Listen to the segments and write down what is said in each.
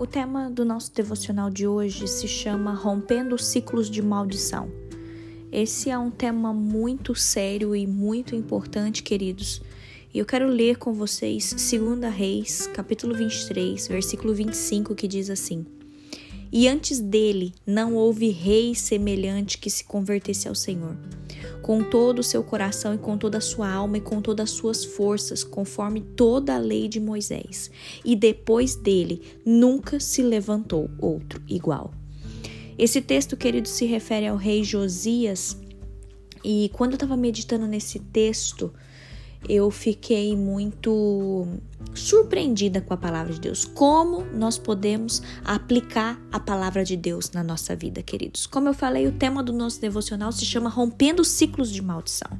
O tema do nosso devocional de hoje se chama Rompendo Ciclos de Maldição. Esse é um tema muito sério e muito importante, queridos. E eu quero ler com vocês 2 Reis, capítulo 23, versículo 25, que diz assim: E antes dele não houve rei semelhante que se convertesse ao Senhor com todo o seu coração e com toda a sua alma e com todas as suas forças, conforme toda a lei de Moisés. E depois dele nunca se levantou outro igual. Esse texto, querido, se refere ao rei Josias. E quando eu estava meditando nesse texto, eu fiquei muito surpreendida com a palavra de Deus. Como nós podemos aplicar a palavra de Deus na nossa vida, queridos? Como eu falei, o tema do nosso devocional se chama Rompendo Ciclos de Maldição.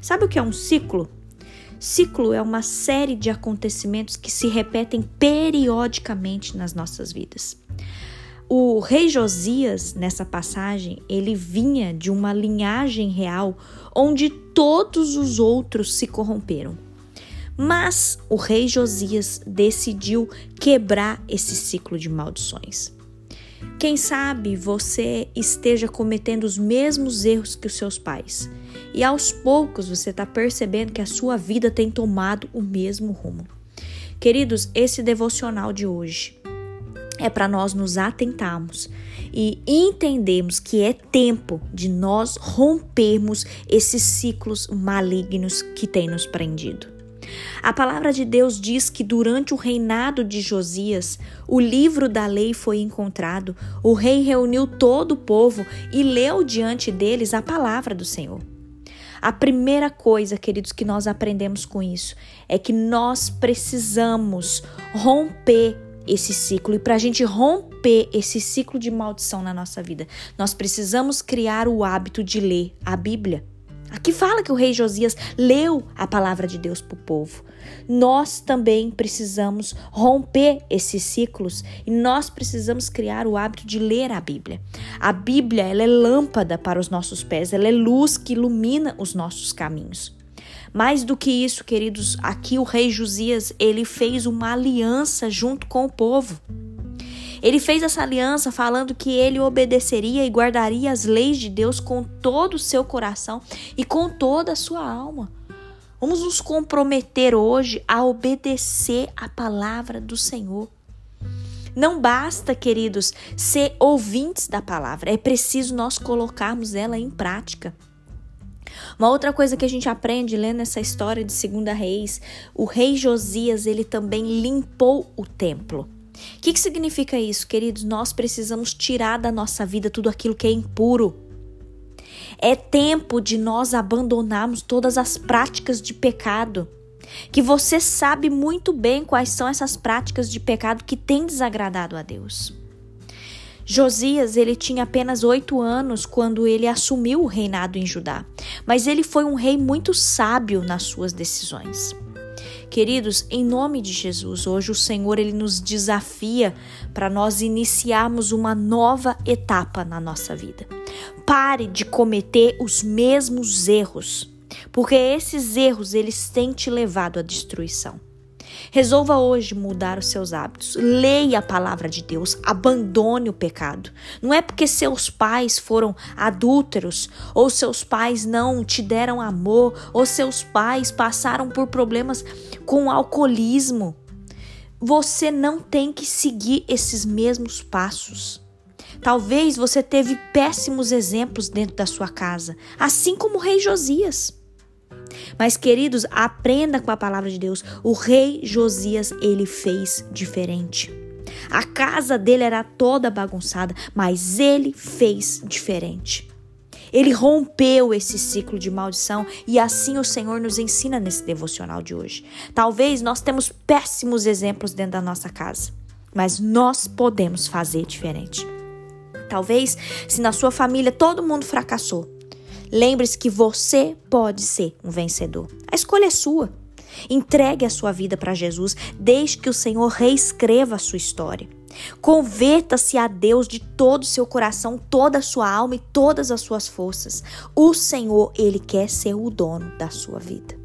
Sabe o que é um ciclo? Ciclo é uma série de acontecimentos que se repetem periodicamente nas nossas vidas. O rei Josias, nessa passagem, ele vinha de uma linhagem real onde todos os outros se corromperam. Mas o rei Josias decidiu quebrar esse ciclo de maldições. Quem sabe você esteja cometendo os mesmos erros que os seus pais e aos poucos você está percebendo que a sua vida tem tomado o mesmo rumo. Queridos, esse devocional de hoje é para nós nos atentarmos e entendermos que é tempo de nós rompermos esses ciclos malignos que têm nos prendido. A palavra de Deus diz que durante o reinado de Josias, o livro da lei foi encontrado, o rei reuniu todo o povo e leu diante deles a palavra do Senhor. A primeira coisa, queridos, que nós aprendemos com isso é que nós precisamos romper esse ciclo. E para a gente romper esse ciclo de maldição na nossa vida, nós precisamos criar o hábito de ler a Bíblia. Aqui fala que o rei Josias leu a palavra de Deus para o povo. Nós também precisamos romper esses ciclos e nós precisamos criar o hábito de ler a Bíblia. A Bíblia ela é lâmpada para os nossos pés, ela é luz que ilumina os nossos caminhos. Mais do que isso, queridos, aqui o rei Josias, ele fez uma aliança junto com o povo. Ele fez essa aliança falando que ele obedeceria e guardaria as leis de Deus com todo o seu coração e com toda a sua alma. Vamos nos comprometer hoje a obedecer a palavra do Senhor. Não basta, queridos, ser ouvintes da palavra, é preciso nós colocarmos ela em prática. Uma outra coisa que a gente aprende lendo essa história de Segunda Reis, o rei Josias, ele também limpou o templo. O que, que significa isso, queridos? Nós precisamos tirar da nossa vida tudo aquilo que é impuro. É tempo de nós abandonarmos todas as práticas de pecado. Que você sabe muito bem quais são essas práticas de pecado que têm desagradado a Deus. Josias ele tinha apenas oito anos quando ele assumiu o reinado em Judá, mas ele foi um rei muito sábio nas suas decisões. Queridos, em nome de Jesus, hoje o Senhor ele nos desafia para nós iniciarmos uma nova etapa na nossa vida. Pare de cometer os mesmos erros, porque esses erros eles têm te levado à destruição. Resolva hoje mudar os seus hábitos. Leia a palavra de Deus. Abandone o pecado. Não é porque seus pais foram adúlteros, ou seus pais não te deram amor, ou seus pais passaram por problemas com alcoolismo. Você não tem que seguir esses mesmos passos. Talvez você teve péssimos exemplos dentro da sua casa, assim como o rei Josias. Mas queridos, aprenda com a palavra de Deus. O rei Josias, ele fez diferente. A casa dele era toda bagunçada, mas ele fez diferente. Ele rompeu esse ciclo de maldição e assim o Senhor nos ensina nesse devocional de hoje. Talvez nós temos péssimos exemplos dentro da nossa casa, mas nós podemos fazer diferente. Talvez se na sua família todo mundo fracassou, lembre-se que você pode ser um vencedor. A escolha é sua. Entregue a sua vida para Jesus, deixe que o Senhor reescreva a sua história. Converta-se a Deus de todo o seu coração, toda a sua alma e todas as suas forças. O Senhor, ele quer ser o dono da sua vida.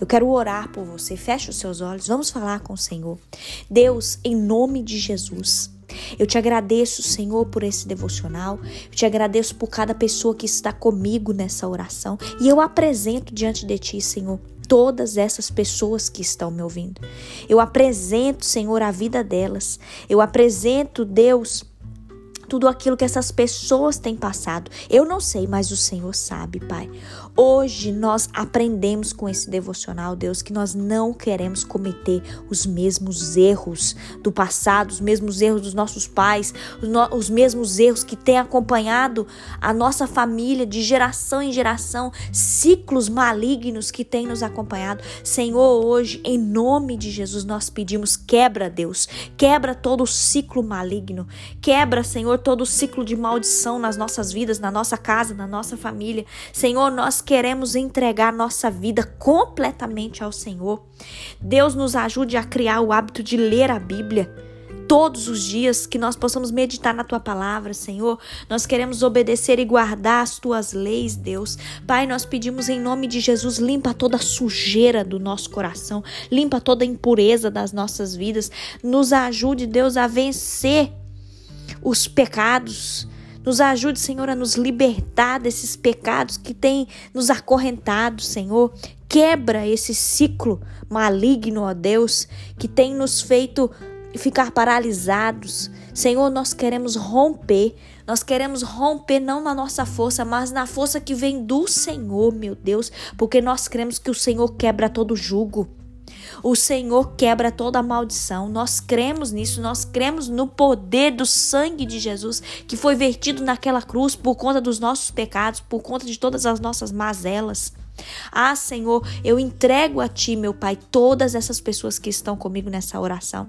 Eu quero orar por você. Feche os seus olhos. Vamos falar com o Senhor. Deus, em nome de Jesus, eu te agradeço, Senhor, por esse devocional. Eu te agradeço por cada pessoa que está comigo nessa oração. E eu apresento diante de ti, Senhor, todas essas pessoas que estão me ouvindo. Eu apresento, Senhor, a vida delas. Eu apresento, Deus, tudo aquilo que essas pessoas têm passado. Eu não sei, mas o Senhor sabe, Pai. Hoje nós aprendemos com esse devocional, Deus, que nós não queremos cometer os mesmos erros do passado, os mesmos erros dos nossos pais, os mesmos erros que têm acompanhado a nossa família de geração em geração, ciclos malignos que têm nos acompanhado. Senhor, hoje, em nome de Jesus, nós pedimos quebra, Deus, quebra todo o ciclo maligno, quebra, Senhor, todo o ciclo de maldição nas nossas vidas, na nossa casa, na nossa família. Senhor, nós queremos entregar nossa vida completamente ao Senhor. Deus nos ajude a criar o hábito de ler a Bíblia todos os dias, que nós possamos meditar na tua palavra, Senhor. Nós queremos obedecer e guardar as tuas leis, Deus. Pai, nós pedimos em nome de Jesus, limpa toda a sujeira do nosso coração, limpa toda a impureza das nossas vidas. Nos ajude, Deus, a vencer os pecados. Nos ajude, Senhor, a nos libertar desses pecados que têm nos acorrentado, Senhor. Quebra esse ciclo maligno, ó Deus, que tem nos feito ficar paralisados. Senhor, nós queremos romper. Nós queremos romper não na nossa força, mas na força que vem do Senhor, meu Deus, porque nós cremos que o Senhor quebra todo jugo. O Senhor quebra toda maldição. Nós cremos nisso, nós cremos no poder do sangue de Jesus que foi vertido naquela cruz por conta dos nossos pecados, por conta de todas as nossas mazelas. Ah, Senhor, eu entrego a Ti, meu Pai, todas essas pessoas que estão comigo nessa oração.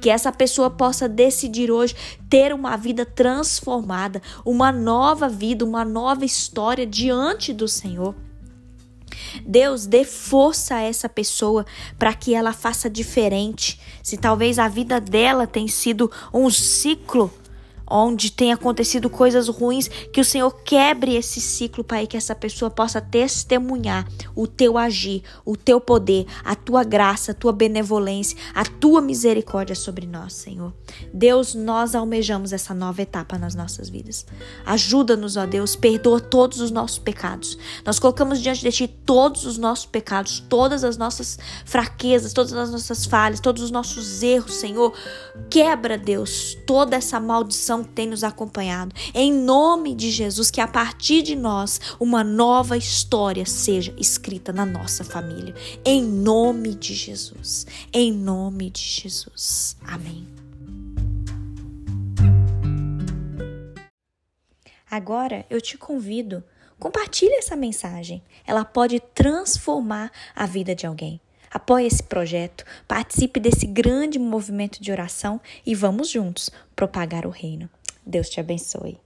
Que essa pessoa possa decidir hoje ter uma vida transformada, uma nova vida, uma nova história diante do Senhor. Deus dê força a essa pessoa para que ela faça diferente. Se talvez a vida dela tenha sido um ciclo onde tem acontecido coisas ruins, que o Senhor quebre esse ciclo, Pai, que essa pessoa possa testemunhar o teu agir, o teu poder, a tua graça, a tua benevolência, a tua misericórdia sobre nós, Senhor. Deus, nós almejamos essa nova etapa nas nossas vidas. Ajuda-nos, ó Deus, perdoa todos os nossos pecados. Nós colocamos diante de Ti todos os nossos pecados, todas as nossas fraquezas, todas as nossas falhas, todos os nossos erros, Senhor. Quebra, Deus, toda essa maldição que tem nos acompanhado. Em nome de Jesus, que a partir de nós uma nova história seja escrita na nossa família. Em nome de Jesus. Em nome de Jesus. Amém. Agora eu te convido, compartilhe essa mensagem. Ela pode transformar a vida de alguém. Apoie esse projeto, participe desse grande movimento de oração e vamos juntos propagar o reino. Deus te abençoe.